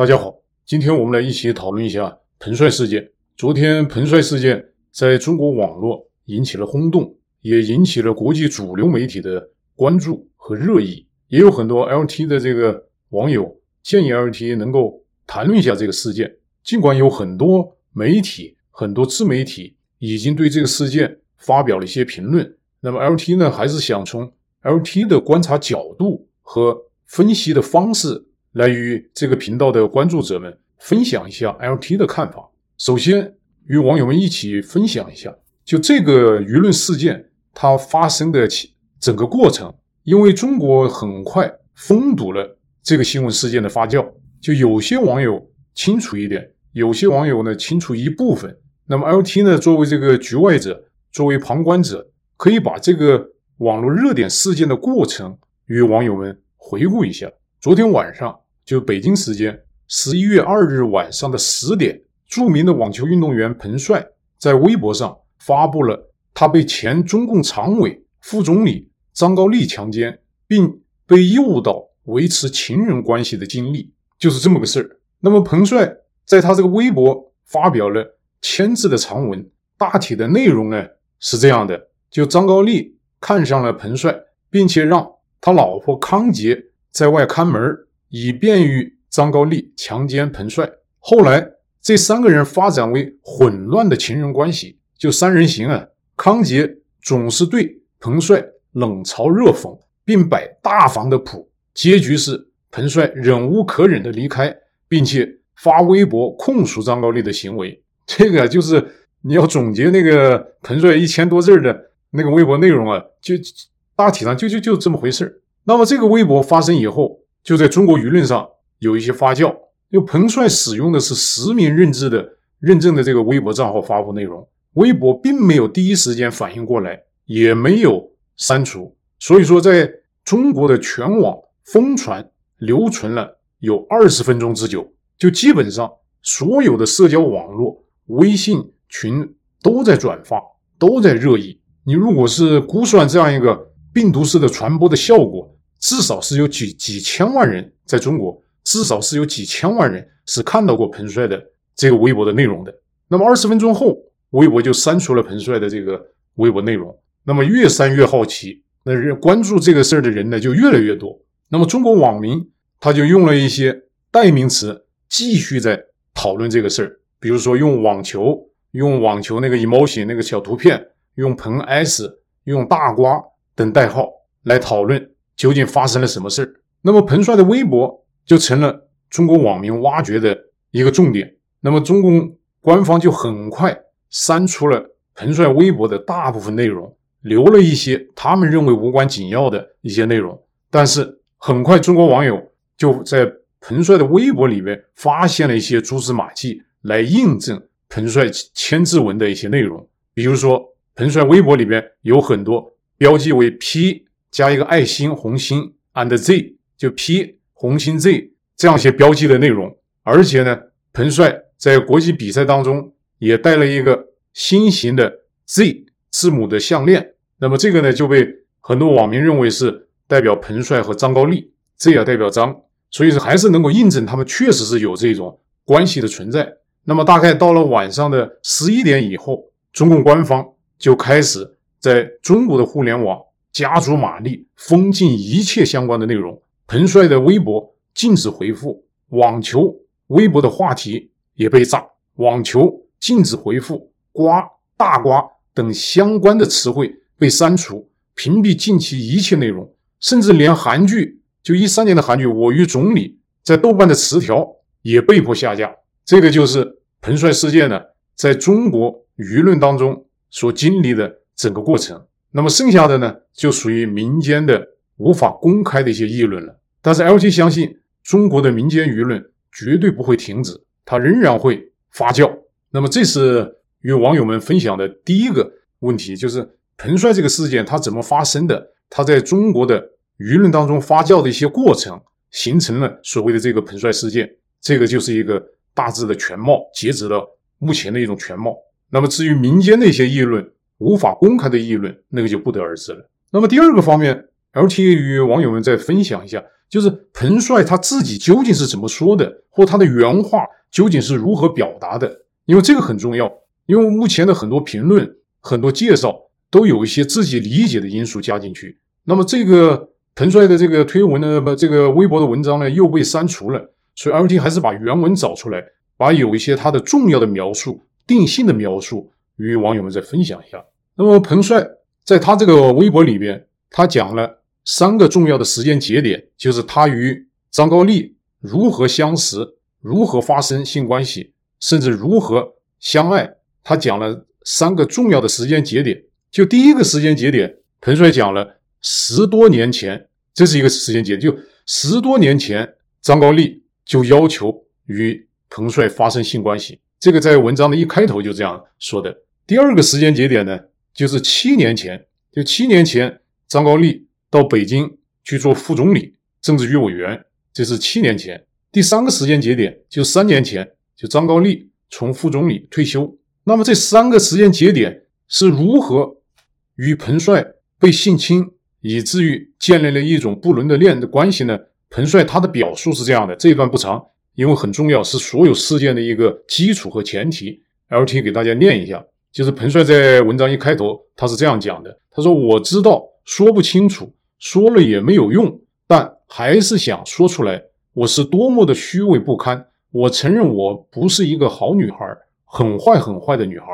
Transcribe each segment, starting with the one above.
大家好，今天我们来一起讨论一下彭帅事件。昨天彭帅事件在中国网络引起了轰动，也引起了国际主流媒体的关注和热议。也有很多 LT 的这个网友建议 LT 能够谈论一下这个事件。尽管有很多媒体、很多自媒体已经对这个事件发表了一些评论，那么 LT 呢，还是想从 LT 的观察角度和分析的方式来与这个频道的关注者们分享一下 LT 的看法。首先，与网友们一起分享一下，就这个舆论事件它发生的整个过程。因为中国很快封堵了这个新闻事件的发酵，就有些网友清楚一点，有些网友呢清楚一部分。那么 LT 呢，作为这个局外者，作为旁观者，可以把这个网络热点事件的过程与网友们回顾一下。昨天晚上，就北京时间十一月二日晚上的十点，著名的网球运动员彭帅在微博上发布了他被前中共常委、副总理张高丽强奸，并被诱导维持情人关系的经历，就是这么个事儿。那么彭帅在他这个微博发表了。签字的长文，大体的内容呢是这样的：就张高丽看上了彭帅，并且让他老婆康洁在外看门儿，以便于张高丽强奸彭帅。后来这三个人发展为混乱的情人关系，就三人行啊。康杰总是对彭帅冷嘲热讽，并摆大方的谱，结局是彭帅忍无可忍的离开，并且发微博控诉张高丽的行为。这个就是你要总结那个彭帅一千多字的那个微博内容啊，就大体上就就就这么回事。那么这个微博发生以后，就在中国舆论上有一些发酵。因为彭帅使用的是实名认证的认证的这个微博账号发布内容，微博并没有第一时间反应过来，也没有删除。所以说，在中国的全网疯传留存了有二十分钟之久，就基本上所有的社交网络。微信群都在转发，都在热议。你如果是估算这样一个病毒式的传播的效果，至少是有几几千万人在中国，至少是有几千万人是看到过彭帅的这个微博的内容的。那么二十分钟后，微博就删除了彭帅的这个微博内容。那么越删越好奇，那人关注这个事儿的人呢就越来越多。那么中国网民他就用了一些代名词，继续在讨论这个事儿。比如说用网球，用网球那个 emoji 那个小图片，用彭 S，用大瓜等代号来讨论究竟发生了什么事儿。那么彭帅的微博就成了中国网民挖掘的一个重点。那么中共官方就很快删除了彭帅微博的大部分内容，留了一些他们认为无关紧要的一些内容。但是很快中国网友就在彭帅的微博里面发现了一些蛛丝马迹。来印证彭帅签字文的一些内容，比如说彭帅微博里边有很多标记为 P 加一个爱心红心 and Z，就 P 红心 Z 这样一些标记的内容，而且呢，彭帅在国际比赛当中也戴了一个心形的 Z 字母的项链，那么这个呢就被很多网民认为是代表彭帅和张高丽，Z 也代表张，所以说还是能够印证他们确实是有这种关系的存在。那么大概到了晚上的十一点以后，中共官方就开始在中国的互联网加足马力封禁一切相关的内容。彭帅的微博禁止回复，网球微博的话题也被炸，网球禁止回复，瓜大瓜等相关的词汇被删除，屏蔽近期一切内容，甚至连韩剧就一三年的韩剧《我与总理》在豆瓣的词条也被迫下架。这个就是彭帅事件呢，在中国舆论当中所经历的整个过程。那么剩下的呢，就属于民间的无法公开的一些议论了。但是 LG 相信，中国的民间舆论绝对不会停止，它仍然会发酵。那么这是与网友们分享的第一个问题，就是彭帅这个事件它怎么发生的？它在中国的舆论当中发酵的一些过程，形成了所谓的这个彭帅事件。这个就是一个。大致的全貌，截止到目前的一种全貌。那么至于民间的一些议论，无法公开的议论，那个就不得而知了。那么第二个方面，LT 与网友们再分享一下，就是彭帅他自己究竟是怎么说的，或他的原话究竟是如何表达的？因为这个很重要。因为目前的很多评论、很多介绍都有一些自己理解的因素加进去。那么这个彭帅的这个推文呢，不，这个微博的文章呢又被删除了。所以 LT 还是把原文找出来，把有一些他的重要的描述、定性的描述与网友们再分享一下。那么彭帅在他这个微博里边，他讲了三个重要的时间节点，就是他与张高丽如何相识、如何发生性关系，甚至如何相爱。他讲了三个重要的时间节点。就第一个时间节点，彭帅讲了十多年前，这是一个时间节点，就十多年前张高丽就要求与彭帅发生性关系。这个在文章的一开头就这样说的。第二个时间节点呢，就是七年前，就七年前，张高丽到北京去做副总理、政治局委员，这是七年前。第三个时间节点就三年前，就张高丽从副总理退休。那么这三个时间节点是如何与彭帅被性侵，以至于建立了一种不伦的恋的关系呢？彭帅他的表述是这样的，这一段不长，因为很重要，是所有事件的一个基础和前提。LT 给大家念一下。就是彭帅在文章一开头，他是这样讲的：“他说我知道说不清楚，说了也没有用，但还是想说出来，我是多么的虚伪不堪。我承认我不是一个好女孩，很坏很坏的女孩。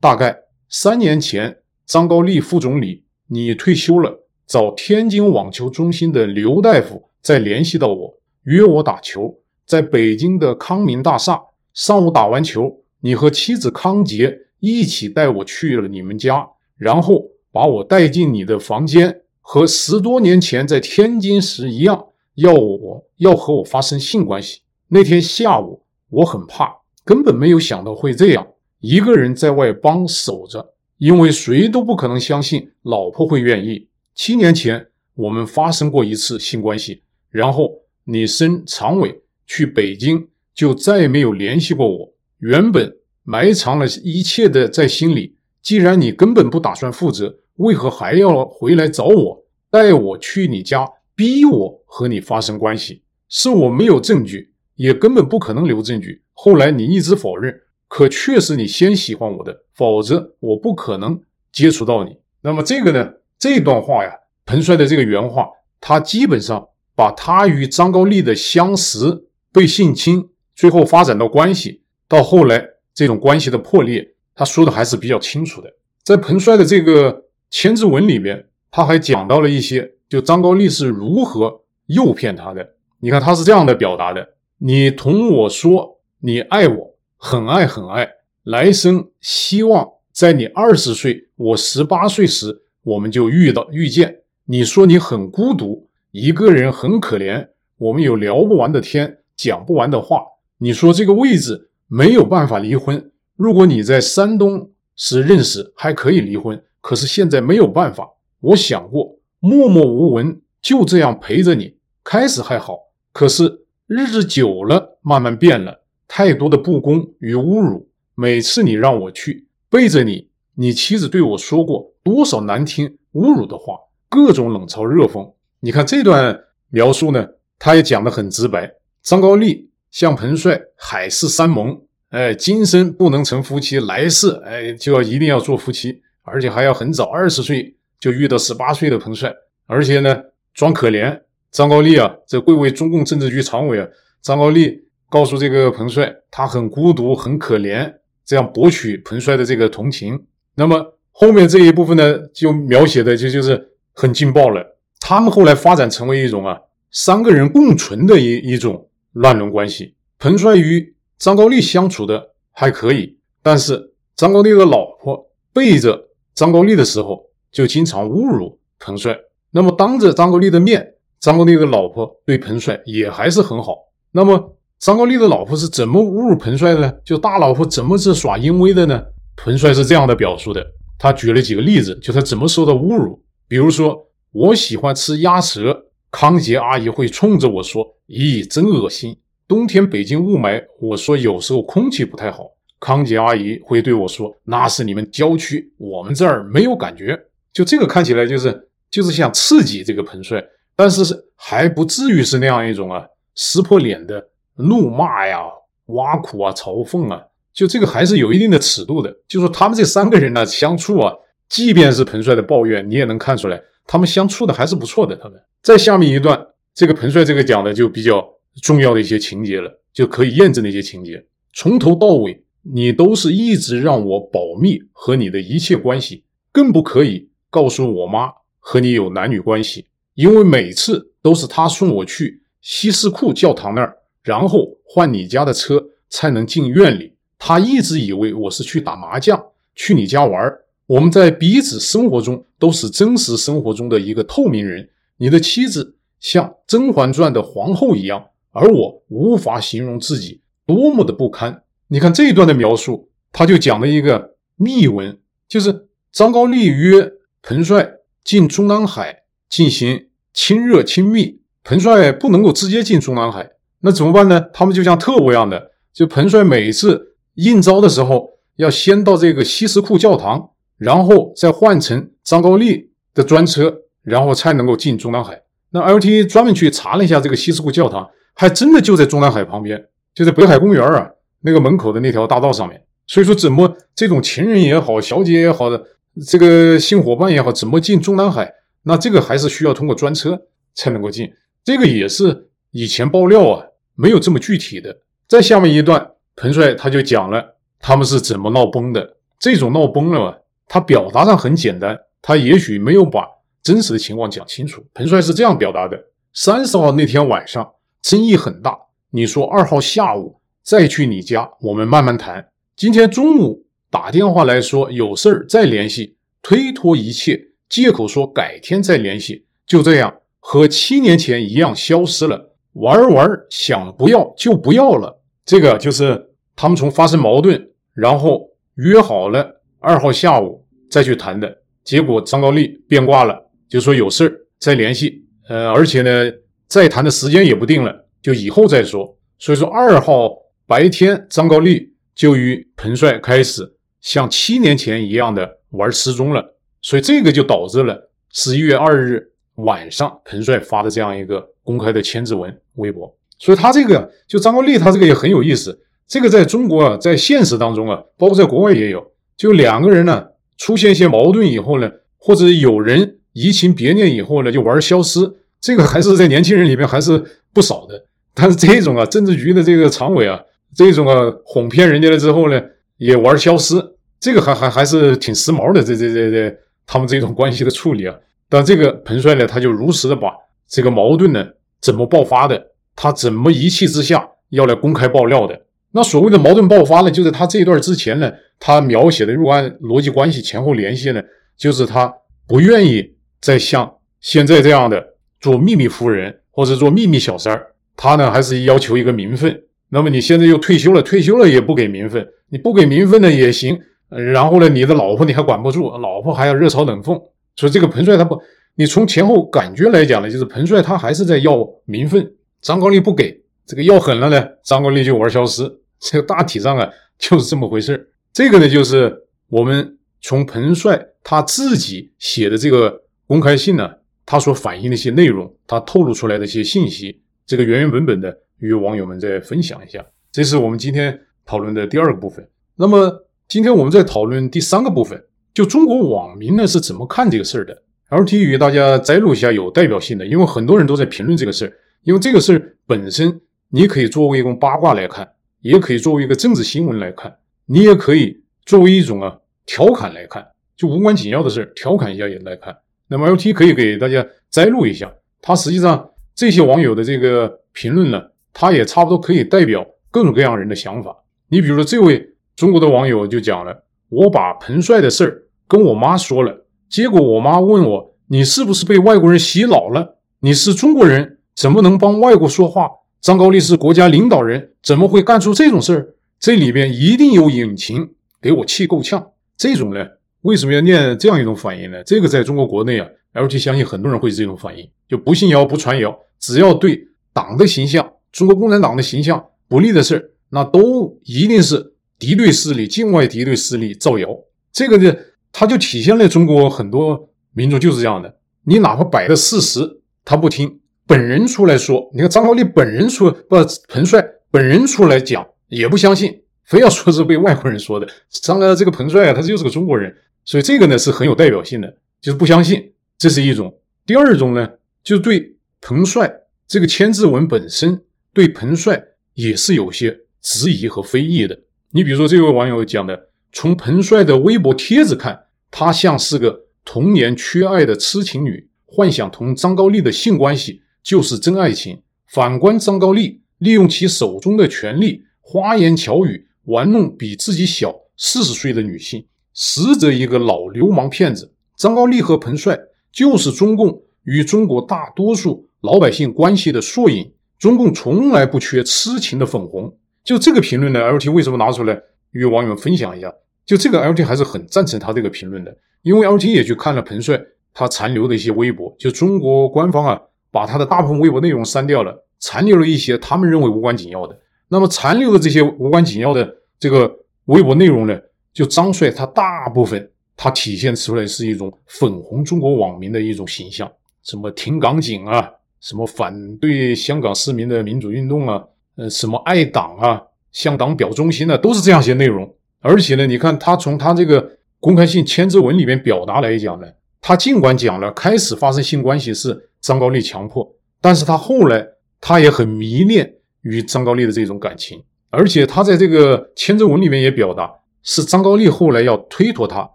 大概三年前，张高丽副总理你退休了，找天津网球中心的刘大夫再联系到我，约我打球，在北京的康明大厦。上午打完球，你和妻子康洁。”一起带我去了你们家，然后把我带进你的房间，和十多年前在天津时一样，要我要和我发生性关系。那天下午我很怕，根本没有想到会这样，一个人在外帮守着，因为谁都不可能相信老婆会愿意。七年前我们发生过一次性关系，然后你升常委去北京，就再也没有联系过我。原本。埋藏了一切的在心里。既然你根本不打算负责，为何还要回来找我，带我去你家，逼我和你发生关系？是我没有证据，也根本不可能留证据。后来你一直否认，可确实你先喜欢我的，否则我不可能接触到你。那么这个呢？这段话呀，彭帅的这个原话，他基本上把他与张高丽的相识、被性侵，最后发展到关系，到后来。这种关系的破裂，他说的还是比较清楚的。在彭帅的这个千字文里面，他还讲到了一些，就张高丽是如何诱骗他的。你看，他是这样的表达的：你同我说你爱我，很爱很爱，来生希望在你二十岁，我十八岁时，我们就遇到遇见。你说你很孤独，一个人很可怜，我们有聊不完的天，讲不完的话。你说这个位置。没有办法离婚。如果你在山东时认识，还可以离婚。可是现在没有办法。我想过，默默无闻，就这样陪着你。开始还好，可是日子久了，慢慢变了。太多的不公与侮辱。每次你让我去背着你，你妻子对我说过多少难听侮辱的话，各种冷嘲热讽。你看这段描述呢，他也讲得很直白。张高丽。向彭帅海誓山盟，哎，今生不能成夫妻，来世哎就要一定要做夫妻，而且还要很早，二十岁就遇到十八岁的彭帅，而且呢装可怜。张高丽啊，这贵为中共政治局常委啊，张高丽告诉这个彭帅，他很孤独，很可怜，这样博取彭帅的这个同情。那么后面这一部分呢，就描写的就就是很劲爆了。他们后来发展成为一种啊，三个人共存的一一种。乱伦关系，彭帅与张高丽相处的还可以，但是张高丽的老婆背着张高丽的时候，就经常侮辱彭帅。那么当着张高丽的面，张高丽的老婆对彭帅也还是很好。那么张高丽的老婆是怎么侮辱彭帅的呢？就大老婆怎么是耍淫威的呢？彭帅是这样的表述的，他举了几个例子，就他怎么受到侮辱。比如说，我喜欢吃鸭舌。康洁阿姨会冲着我说：“咦，真恶心！冬天北京雾霾。”我说：“有时候空气不太好。”康洁阿姨会对我说：“那是你们郊区，我们这儿没有感觉。”就这个看起来就是就是想刺激这个彭帅，但是是还不至于是那样一种啊撕破脸的怒骂呀、挖苦啊、嘲讽啊，就这个还是有一定的尺度的。就说他们这三个人呢相处啊，即便是彭帅的抱怨，你也能看出来，他们相处的还是不错的。他们在下面一段，这个彭帅这个讲的就比较重要的一些情节了，就可以验证的一些情节，从头到尾。你都是一直让我保密和你的一切关系，更不可以告诉我妈和你有男女关系，因为每次都是他送我去西斯库教堂那儿，然后换你家的车才能进院里。他一直以为我是去打麻将，去你家玩儿。我们在彼此生活中都是真实生活中的一个透明人。你的妻子像《甄嬛传》的皇后一样，而我无法形容自己多么的不堪。你看这一段的描述，他就讲了一个密闻，就是张高丽约彭帅进中南海进行亲热亲密，彭帅不能够直接进中南海，那怎么办呢？他们就像特务一样的，就彭帅每次应招的时候，要先到这个西什库教堂，然后再换乘张高丽的专车，然后才能够进中南海。那 LT 专门去查了一下这个西什库教堂，还真的就在中南海旁边，就在北海公园啊。那个门口的那条大道上面，所以说怎么这种情人也好，小姐也好的这个性伙伴也好，怎么进中南海？那这个还是需要通过专车才能够进。这个也是以前爆料啊，没有这么具体的。在下面一段，彭帅他就讲了他们是怎么闹崩的。这种闹崩了嘛，他表达上很简单，他也许没有把真实的情况讲清楚。彭帅是这样表达的：三十号那天晚上争议很大，你说二号下午。再去你家，我们慢慢谈。今天中午打电话来说有事儿再联系，推脱一切，借口说改天再联系，就这样和七年前一样消失了。玩玩，想不要就不要了。这个就是他们从发生矛盾，然后约好了二号下午再去谈的。结果张高丽变卦了，就说有事儿再联系。呃，而且呢，再谈的时间也不定了，就以后再说。所以说二号。白天，张高丽就与彭帅开始像七年前一样的玩失踪了，所以这个就导致了十一月二日晚上彭帅发的这样一个公开的千字文微博。所以他这个就张高丽，他这个也很有意思。这个在中国啊，在现实当中啊，包括在国外也有，就两个人呢出现一些矛盾以后呢，或者有人移情别恋以后呢，就玩消失。这个还是在年轻人里面还是不少的。但是这种啊，政治局的这个常委啊。这种啊，哄骗人家了之后呢，也玩消失，这个还还还是挺时髦的。这这这这，他们这种关系的处理啊，但这个彭帅呢，他就如实的把这个矛盾呢怎么爆发的，他怎么一气之下要来公开爆料的。那所谓的矛盾爆发呢，就在他这一段之前呢，他描写的入案逻辑关系前后联系呢，就是他不愿意再像现在这样的做秘密夫人或者做秘密小三儿，他呢还是要求一个名分。那么你现在又退休了，退休了也不给名分，你不给名分呢也行。然后呢，你的老婆你还管不住，老婆还要热嘲冷讽。所以这个彭帅他不，你从前后感觉来讲呢，就是彭帅他还是在要名分，张高丽不给，这个要狠了呢，张高丽就玩消失。这个大体上啊就是这么回事。这个呢就是我们从彭帅他自己写的这个公开信呢，他所反映的一些内容，他透露出来的一些信息，这个原原本本的。与网友们再分享一下，这是我们今天讨论的第二个部分。那么今天我们再讨论第三个部分，就中国网民呢是怎么看这个事儿的？LT 与大家摘录一下有代表性的，因为很多人都在评论这个事儿。因为这个事儿本身，你可以作为一种八卦来看，也可以作为一个政治新闻来看，你也可以作为一种啊调侃来看，就无关紧要的事儿调侃一下也来看。那么 LT 可以给大家摘录一下，它实际上这些网友的这个评论呢。他也差不多可以代表各种各样人的想法。你比如说，这位中国的网友就讲了：“我把彭帅的事儿跟我妈说了，结果我妈问我，你是不是被外国人洗脑了？你是中国人，怎么能帮外国说话？张高丽是国家领导人，怎么会干出这种事儿？这里边一定有隐情，给我气够呛。这种呢，为什么要念这样一种反应呢？这个在中国国内啊，LT 相信很多人会是这种反应，就不信谣不传谣，只要对党的形象。”中国共产党的形象不利的事儿，那都一定是敌对势力、境外敌对势力造谣。这个呢，它就体现了中国很多民众就是这样的。你哪怕摆的事实，他不听，本人出来说，你看张高丽本人出不彭帅本人出来讲也不相信，非要说是被外国人说的。张哥这个彭帅啊，他就是个中国人，所以这个呢是很有代表性的，就是不相信，这是一种。第二种呢，就是对彭帅这个千字文本身，对彭帅也是有些质疑和非议的。你比如说这位网友讲的，从彭帅的微博帖子看，他像是个童年缺爱的痴情女，幻想同张高丽的性关系就是真爱情。反观张高丽，利用其手中的权力，花言巧语玩弄比自己小四十岁的女性，实则一个老流氓骗子。张高丽和彭帅。就是中共与中国大多数老百姓关系的缩影。中共从来不缺痴情的粉红。就这个评论呢，LT 为什么拿出来与网友们分享一下？就这个 LT 还是很赞成他这个评论的，因为 LT 也去看了彭帅他残留的一些微博。就中国官方啊，把他的大部分微博内容删掉了，残留了一些他们认为无关紧要的。那么残留的这些无关紧要的这个微博内容呢，就张帅他大部分。它体现出来是一种粉红中国网民的一种形象，什么挺港警啊，什么反对香港市民的民主运动啊，呃，什么爱党啊，向党表忠心啊，都是这样些内容。而且呢，你看他从他这个公开信千字文里面表达来讲呢，他尽管讲了开始发生性关系是张高丽强迫，但是他后来他也很迷恋与张高丽的这种感情，而且他在这个千字文里面也表达是张高丽后来要推脱他。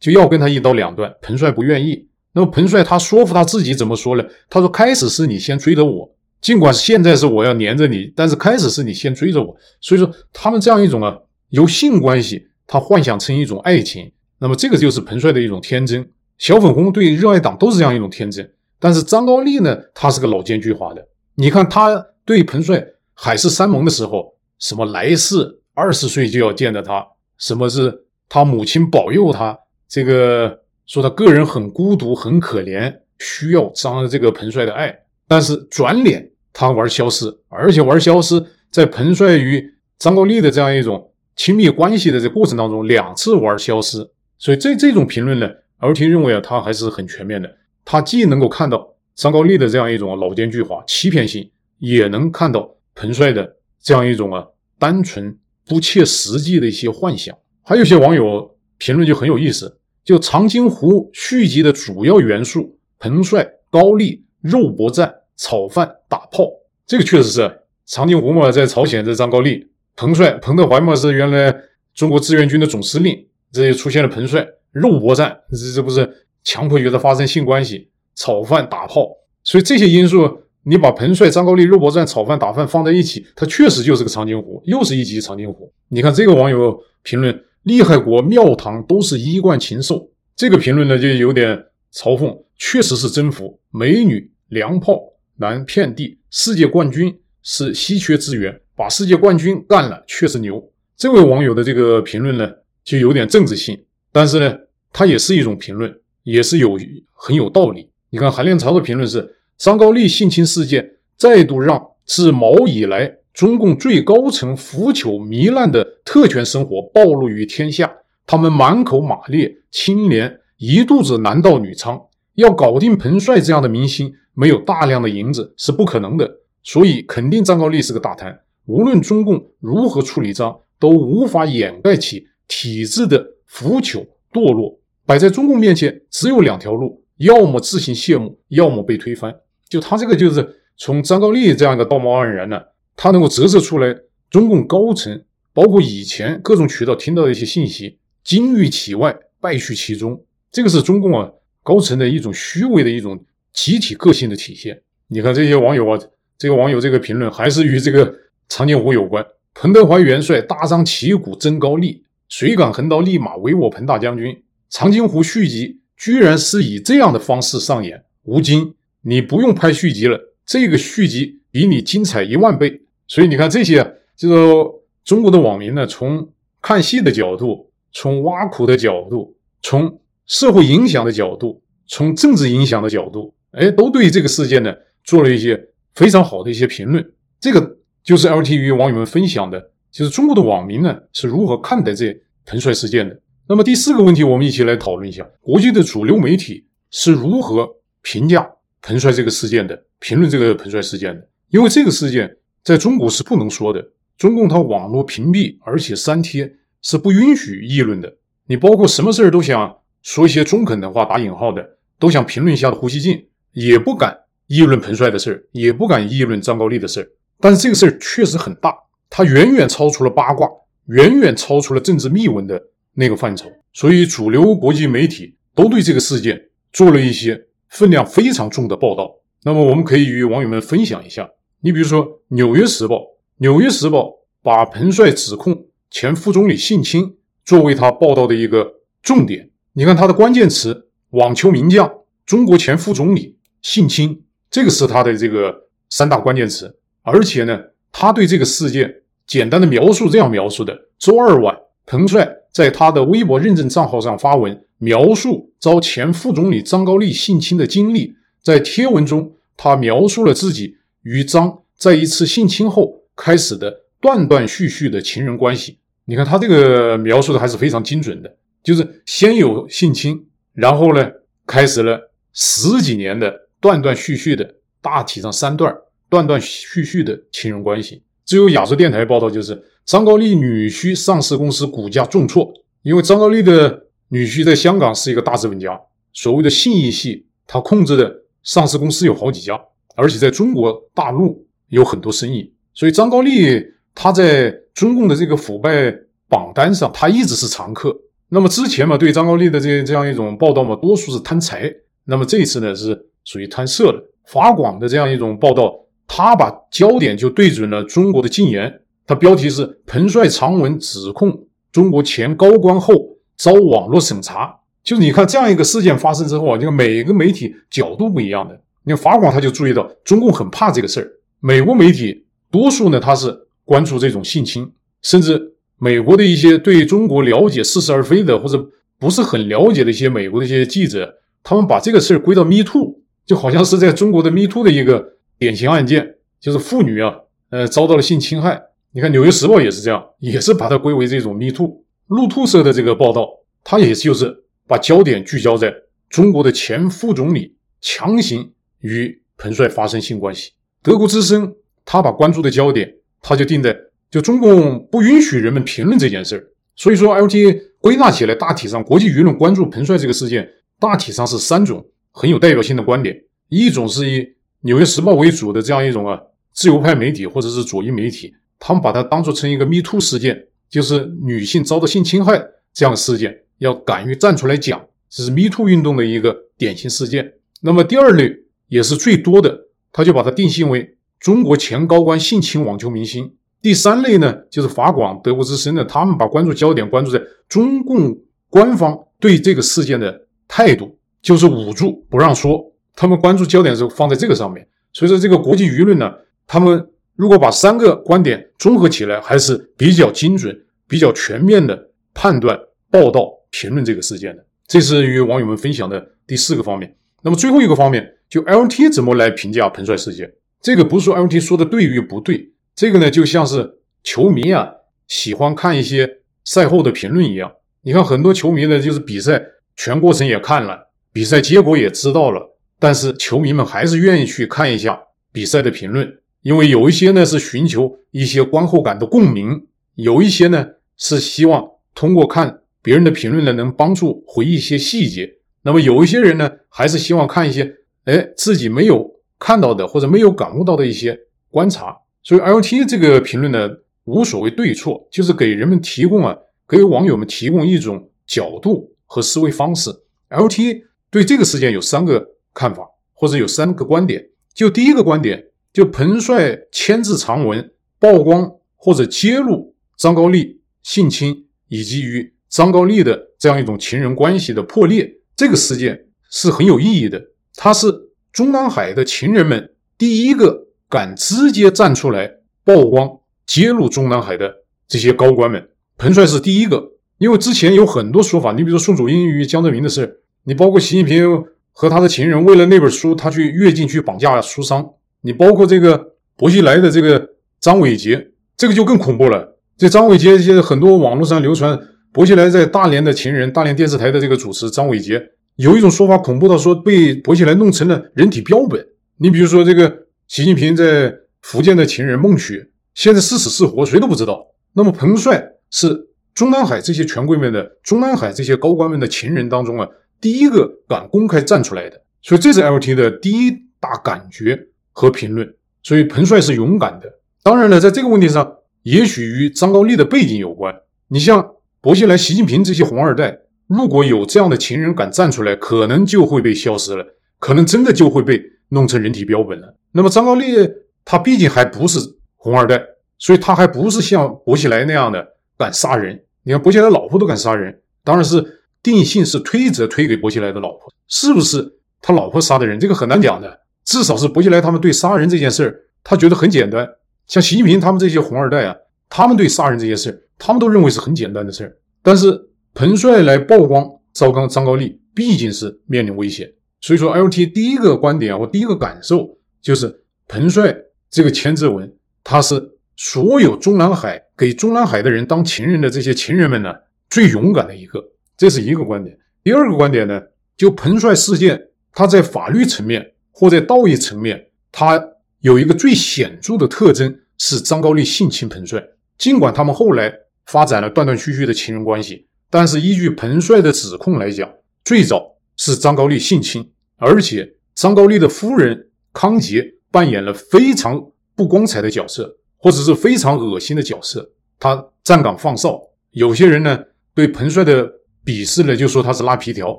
就要跟他一刀两断，彭帅不愿意。那么彭帅他说服他自己怎么说呢？他说：“开始是你先追的我，尽管现在是我要黏着你，但是开始是你先追着我。”所以说他们这样一种啊，由性关系他幻想成一种爱情，那么这个就是彭帅的一种天真。小粉红对热爱党都是这样一种天真，但是张高丽呢，他是个老奸巨猾的。你看他对彭帅海誓山盟的时候，什么来世二十岁就要见着他，什么是他母亲保佑他。这个说他个人很孤独，很可怜，需要张这个彭帅的爱，但是转脸他玩消失，而且玩消失，在彭帅与张高丽的这样一种亲密关系的这过程当中，两次玩消失，所以这这种评论呢，LT 认为啊，他还是很全面的，他既能够看到张高丽的这样一种老奸巨猾、欺骗性，也能看到彭帅的这样一种啊单纯不切实际的一些幻想，还有些网友。评论就很有意思，就《长津湖》续集的主要元素，彭帅、高丽、肉搏战、炒饭、打炮，这个确实是长津湖嘛，在朝鲜的张高丽，彭帅彭德怀嘛是原来中国志愿军的总司令，这也出现了彭帅，肉搏战，这这不是强迫与他发生性关系，炒饭打炮，所以这些因素，你把彭帅、张高丽、肉搏战、炒饭打饭放在一起，它确实就是个长津湖，又是一集长津湖。你看这个网友评论。厉害国庙堂都是衣冠禽兽，这个评论呢就有点嘲讽，确实是征服美女、娘炮、男遍地，世界冠军是稀缺资源，把世界冠军干了确实牛。这位网友的这个评论呢就有点政治性，但是呢，它也是一种评论，也是有很有道理。你看韩练潮的评论是：张高丽性侵事件再度让自毛以来。中共最高层腐朽糜烂的特权生活暴露于天下，他们满口马列、清廉，一肚子男盗女娼。要搞定彭帅这样的明星，没有大量的银子是不可能的。所以，肯定张高丽是个大贪。无论中共如何处理张，都无法掩盖其体制的腐朽堕落。摆在中共面前，只有两条路：要么自行谢幕，要么被推翻。就他这个，就是从张高丽这样一个道貌岸然呢。他能够折射出来，中共高层包括以前各种渠道听到的一些信息，金玉其外，败絮其中。这个是中共啊高层的一种虚伪的一种集体个性的体现。你看这些网友啊，这个网友这个评论还是与这个长津湖有关。彭德怀元帅大张旗鼓征高丽，谁敢横刀立马唯我彭大将军？长津湖续集居然是以这样的方式上演。吴京，你不用拍续集了，这个续集比你精彩一万倍。所以你看这些，就是中国的网民呢，从看戏的角度，从挖苦的角度，从社会影响的角度，从政治影响的角度，哎，都对这个事件呢做了一些非常好的一些评论。这个就是 LT 与网友们分享的，就是中国的网民呢是如何看待这彭帅事件的。那么第四个问题，我们一起来讨论一下，国际的主流媒体是如何评价彭帅这个事件的，评论这个彭帅事件的，因为这个事件在中国是不能说的，中共它网络屏蔽而且删帖是不允许议论的。你包括什么事儿都想说一些中肯的话，打引号的，都想评论一下的胡锡进也不敢议论彭帅的事儿，也不敢议论张高丽的事儿。但是这个事儿确实很大，它远远超出了八卦，远远超出了政治秘闻的那个范畴，所以主流国际媒体都对这个事件做了一些分量非常重的报道。那么我们可以与网友们分享一下，你比如说《纽约时报》，《纽约时报》把彭帅指控前副总理性侵。作为他报道的一个重点，你看他的关键词：网球名将、中国前副总理、性侵，这个是他的这个三大关键词。而且呢，他对这个事件简单的描述这样描述的：周二晚，彭帅在他的微博认证账号上发文，描述遭前副总理张高丽性侵的经历。在贴文中，他描述了自己与张在一次性侵后开始的断断续续的情人关系。你看他这个描述的还是非常精准的，就是先有性侵，然后呢，开始了十几年的断断续续的，大体上三段断断续续的情人关系。只有亚洲电台报道，就是张高丽女婿上市公司股价重挫，因为张高丽的女婿在香港是一个大资本家，所谓的信义系，他控制的上市公司有好几家，而且在中国大陆有很多生意，所以张高丽。他在中共的这个腐败榜单上，他一直是常客。那么之前嘛，对张高丽的这这样一种报道嘛，多数是贪财。那么这一次呢，是属于贪色的。法广的这样一种报道，他把焦点就对准了中国的禁言。他标题是“彭帅长文指控中国前高官后遭网络审查”。就是你看这样一个事件发生之后啊，这个每个媒体角度不一样的。你看法广他就注意到，中共很怕这个事儿。美国媒体多数呢，他是。关注这种性侵，甚至美国的一些对中国了解似是而非的，或者不是很了解的一些美国的一些记者，他们把这个事儿归到 Me Too，就好像是在中国的 Me Too 的一个典型案件，就是妇女啊，呃，遭到了性侵害。你看《纽约时报》也是这样，也是把它归为这种 Me Too。路透社的这个报道，它也就是把焦点聚焦在中国的前副总理强行与彭帅发生性关系。德国之声，他把关注的焦点。他就定在，就中共不允许人们评论这件事儿，所以说 LT 归纳起来，大体上国际舆论关注彭帅这个事件，大体上是三种很有代表性的观点。一种是以《纽约时报》为主的这样一种啊自由派媒体或者是左翼媒体，他们把它当作成一个 Me Too 事件，就是女性遭到性侵害这样的事件，要敢于站出来讲，这是 Me Too 运动的一个典型事件。那么第二类也是最多的，他就把它定性为。中国前高官性侵网球明星。第三类呢，就是法广、德国之声的，他们把关注焦点关注在中共官方对这个事件的态度，就是捂住不让说。他们关注焦点是放在这个上面。所以说，这个国际舆论呢，他们如果把三个观点综合起来，还是比较精准、比较全面的判断、报道、评论这个事件的。这是与网友们分享的第四个方面。那么最后一个方面，就 LNT 怎么来评价彭帅事件？这个不是说 LNT 说的对与不对，这个呢就像是球迷啊喜欢看一些赛后的评论一样。你看很多球迷呢，就是比赛全过程也看了，比赛结果也知道了，但是球迷们还是愿意去看一下比赛的评论，因为有一些呢是寻求一些观后感的共鸣，有一些呢是希望通过看别人的评论呢能帮助回忆一些细节，那么有一些人呢还是希望看一些，哎，自己没有。看到的或者没有感悟到的一些观察，所以 LT 这个评论呢，无所谓对错，就是给人们提供啊，给网友们提供一种角度和思维方式。LT 对这个事件有三个看法，或者有三个观点。就第一个观点，就彭帅签字长文曝光或者揭露张高丽性侵以及与张高丽的这样一种情人关系的破裂，这个事件是很有意义的，它是。中南海的情人们第一个敢直接站出来曝光揭露中南海的这些高官们，彭帅是第一个。因为之前有很多说法，你比如说宋祖英与江泽民的事，你包括习近平和他的情人为了那本书，他去越境去绑架书商，你包括这个薄熙来的这个张伟杰，这个就更恐怖了。这张伟杰现在很多网络上流传，薄熙来在大连的情人，大连电视台的这个主持张伟杰，有一种说法恐怖到说被薄熙来弄成了人体标本。你比如说这个习近平在福建的情人孟雪，现在是死是活谁都不知道。那么彭帅是中南海这些权贵们的中南海这些高官们的情人当中啊，第一个敢公开站出来的。所以这是 LT 的第一大感觉和评论。所以彭帅是勇敢的。当然了，在这个问题上，也许与张高丽的背景有关。你像薄熙来、习近平这些红二代。如果有这样的情人敢站出来，可能就会被消失了，可能真的就会被弄成人体标本了。那么张高丽他毕竟还不是红二代，所以他还不是像薄熙来那样的敢杀人。你看薄熙来老婆都敢杀人，当然是定性是推责推给薄熙来的老婆，是不是他老婆杀的人？这个很难讲的。至少是薄熙来他们对杀人这件事儿，他觉得很简单。像习近平他们这些红二代啊，他们对杀人这件事，他们都认为是很简单的事儿，但是。彭帅来曝光赵刚、张高丽，毕竟是面临危险，所以说 LT 第一个观点我第一个感受就是彭帅这个千字文，他是所有中南海给中南海的人当情人的这些情人们呢最勇敢的一个，这是一个观点。第二个观点呢，就彭帅事件，他在法律层面或在道义层面，他有一个最显著的特征是张高丽性侵彭帅，尽管他们后来发展了断断续续的情人关系。但是依据彭帅的指控来讲，最早是张高丽性侵，而且张高丽的夫人康洁扮演了非常不光彩的角色，或者是非常恶心的角色。他站岗放哨，有些人呢对彭帅的鄙视呢，就说他是拉皮条，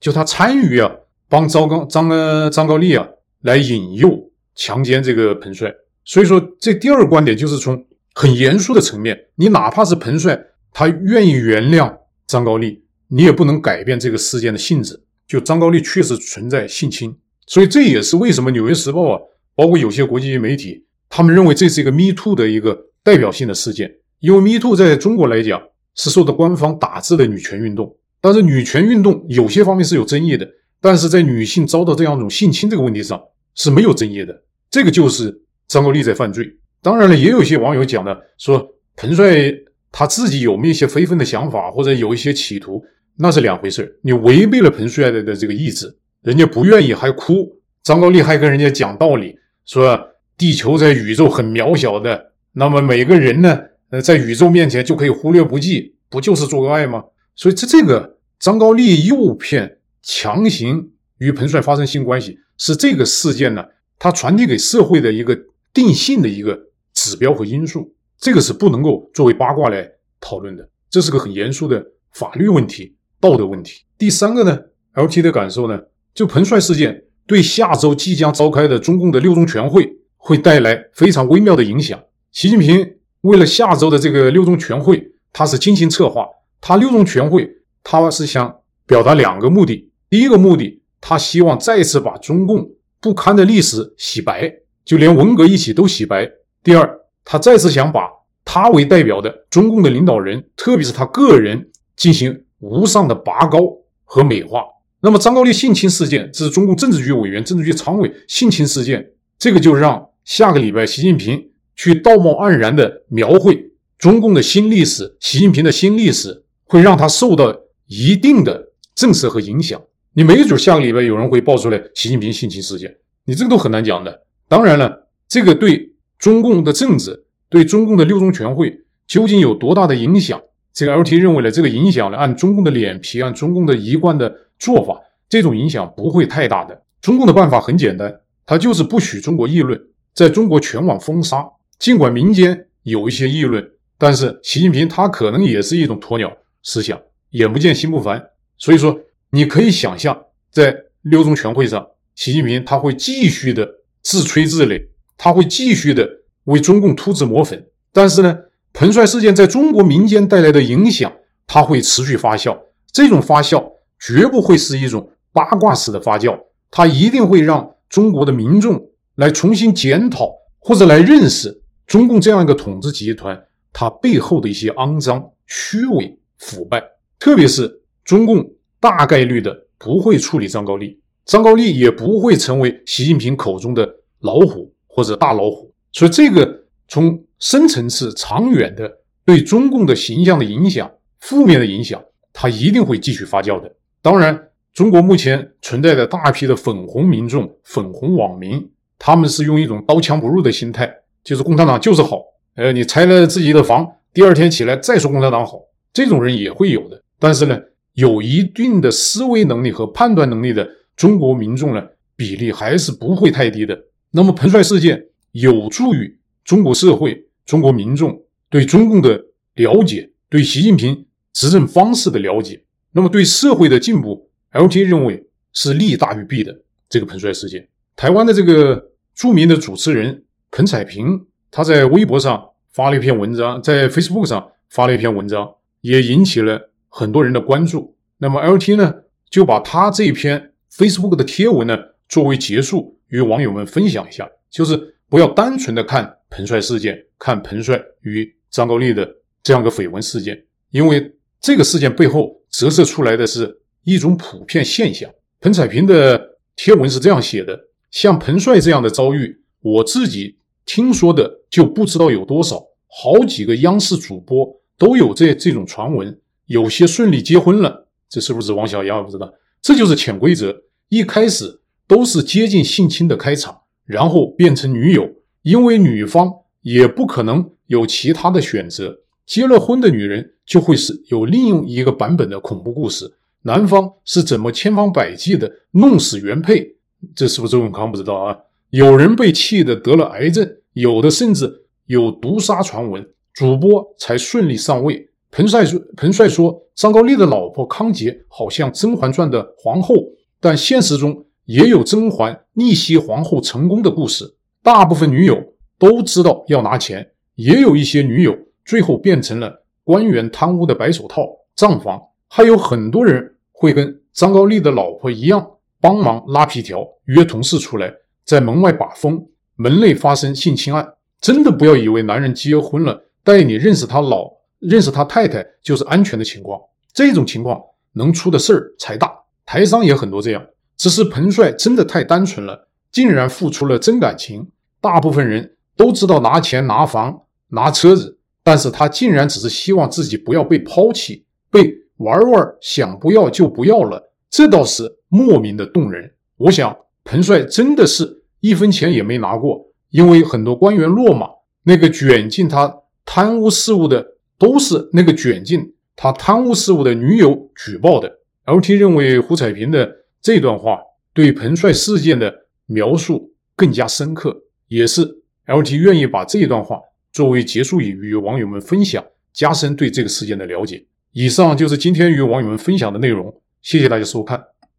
就他参与啊帮张刚张呃张高丽啊来引诱强奸这个彭帅。所以说，这第二个观点就是从很严肃的层面，你哪怕是彭帅，他愿意原谅。张高丽，你也不能改变这个事件的性质。就张高丽确实存在性侵，所以这也是为什么《纽约时报》啊，包括有些国际媒体，他们认为这是一个 “Me Too” 的一个代表性的事件。因为 “Me Too” 在中国来讲是受到官方打字的女权运动，但是女权运动有些方面是有争议的，但是在女性遭到这样一种性侵这个问题上是没有争议的。这个就是张高丽在犯罪。当然了，也有一些网友讲的说彭帅。他自己有没有一些非分的想法，或者有一些企图，那是两回事。你违背了彭帅的的这个意志，人家不愿意还哭，张高丽还跟人家讲道理，说地球在宇宙很渺小的，那么每个人呢，呃，在宇宙面前就可以忽略不计，不就是做个爱吗？所以这这个张高丽诱骗、强行与彭帅发生性关系，是这个事件呢，它传递给社会的一个定性的一个指标和因素。这个是不能够作为八卦来讨论的，这是个很严肃的法律问题、道德问题。第三个呢，LT 的感受呢，就彭帅事件对下周即将召开的中共的六中全会会带来非常微妙的影响。习近平为了下周的这个六中全会，他是精心策划。他六中全会，他是想表达两个目的：第一个目的，他希望再次把中共不堪的历史洗白，就连文革一起都洗白；第二。他再次想把他为代表的中共的领导人，特别是他个人进行无上的拔高和美化。那么张高丽性侵事件，这是中共政治局委员、政治局常委性侵事件，这个就让下个礼拜习近平去道貌岸然的描绘中共的新历史，习近平的新历史，会让他受到一定的震慑和影响。你没准下个礼拜有人会爆出来习近平性侵事件，你这个都很难讲的。当然了，这个对。中共的政治对中共的六中全会究竟有多大的影响？这个 LT 认为呢，这个影响呢，按中共的脸皮，按中共的一贯的做法，这种影响不会太大的。中共的办法很简单，他就是不许中国议论，在中国全网封杀。尽管民间有一些议论，但是习近平他可能也是一种鸵鸟思想，眼不见心不烦。所以说，你可以想象，在六中全会上，习近平他会继续的自吹自擂。他会继续的为中共涂脂抹粉，但是呢，彭帅事件在中国民间带来的影响，他会持续发酵。这种发酵绝不会是一种八卦式的发酵，它一定会让中国的民众来重新检讨或者来认识中共这样一个统治集团，它背后的一些肮脏、虚伪、腐败。特别是中共大概率的不会处理张高丽，张高丽也不会成为习近平口中的老虎。或者大老虎，所以这个从深层次、长远的对中共的形象的影响、负面的影响，它一定会继续发酵的。当然，中国目前存在着大批的粉红民众、粉红网民，他们是用一种刀枪不入的心态，就是共产党就是好。呃，你拆了自己的房，第二天起来再说共产党好，这种人也会有的。但是呢，有一定的思维能力和判断能力的中国民众呢，比例还是不会太低的。那么彭帅事件有助于中国社会、中国民众对中共的了解，对习近平执政方式的了解，那么对社会的进步，LT 认为是利大于弊的。这个彭帅事件，台湾的。这个著名的。主持人彭彩萍。他在微博上发了一篇文章，在 Facebook 上发了一篇文章，也引起了很多人的关注。那么 LT 呢，就把他这篇 Facebook 的贴文呢作为结束，与网友们分享一下，就是不要单纯的看彭帅事件，看彭帅与张高丽的这样个绯闻事件，因为这个事件背后折射出来的是一种普遍现象。彭彩萍的贴文是这样写的：像彭帅这样的遭遇，我自己。听说的就不知道有多少，好几个央视主播都有这这种传闻，有些顺利结婚了，这是不是王小阳？我不知道，这就是潜规则，一开始都是接近性侵的开场，然后变成女友，因为女方也不可能有其他的选择，结了婚的女人就会是有另一个版本的恐怖故事，男方是怎么千方百计的弄死原配，这是不是周永康？不知道啊。有人被气得得了癌症，有的甚至有毒杀传闻，主播才顺利上位。彭帅说：“彭帅说，张高丽的老婆康洁好像《甄嬛传》的皇后，但现实中也有甄嬛逆袭皇后成功的故事。大部分女友都知道要拿钱，也有一些女友最后变成了官员贪污的白手套、账房。还有很多人会跟张高丽的老婆一样，帮忙拉皮条，约同事出来。”在门外把风，门内发生性侵案，真的不要以为男人结婚了带你认识他老认识他太太就是安全的情况，这种情况能出的事儿才大。台商也很多这样，只是彭帅真的太单纯了，竟然付出了真感情。大部分人都知道拿钱拿房拿车子，但是他竟然只是希望自己不要被抛弃，被玩玩想不要就不要了，这倒是莫名的动人。我想。彭帅真的是一分钱也没拿过，因为很多官员落马，那个卷进他贪污事务的都是那个卷进他贪污事务的女友举报的。LT 认为胡彩萍的这段话对彭帅事件的描述更加深刻，也是 LT 愿意把这一段话作为结束语与网友们分享，加深对这个事件的了解。以上就是今天与网友们分享的内容，谢谢大家收看。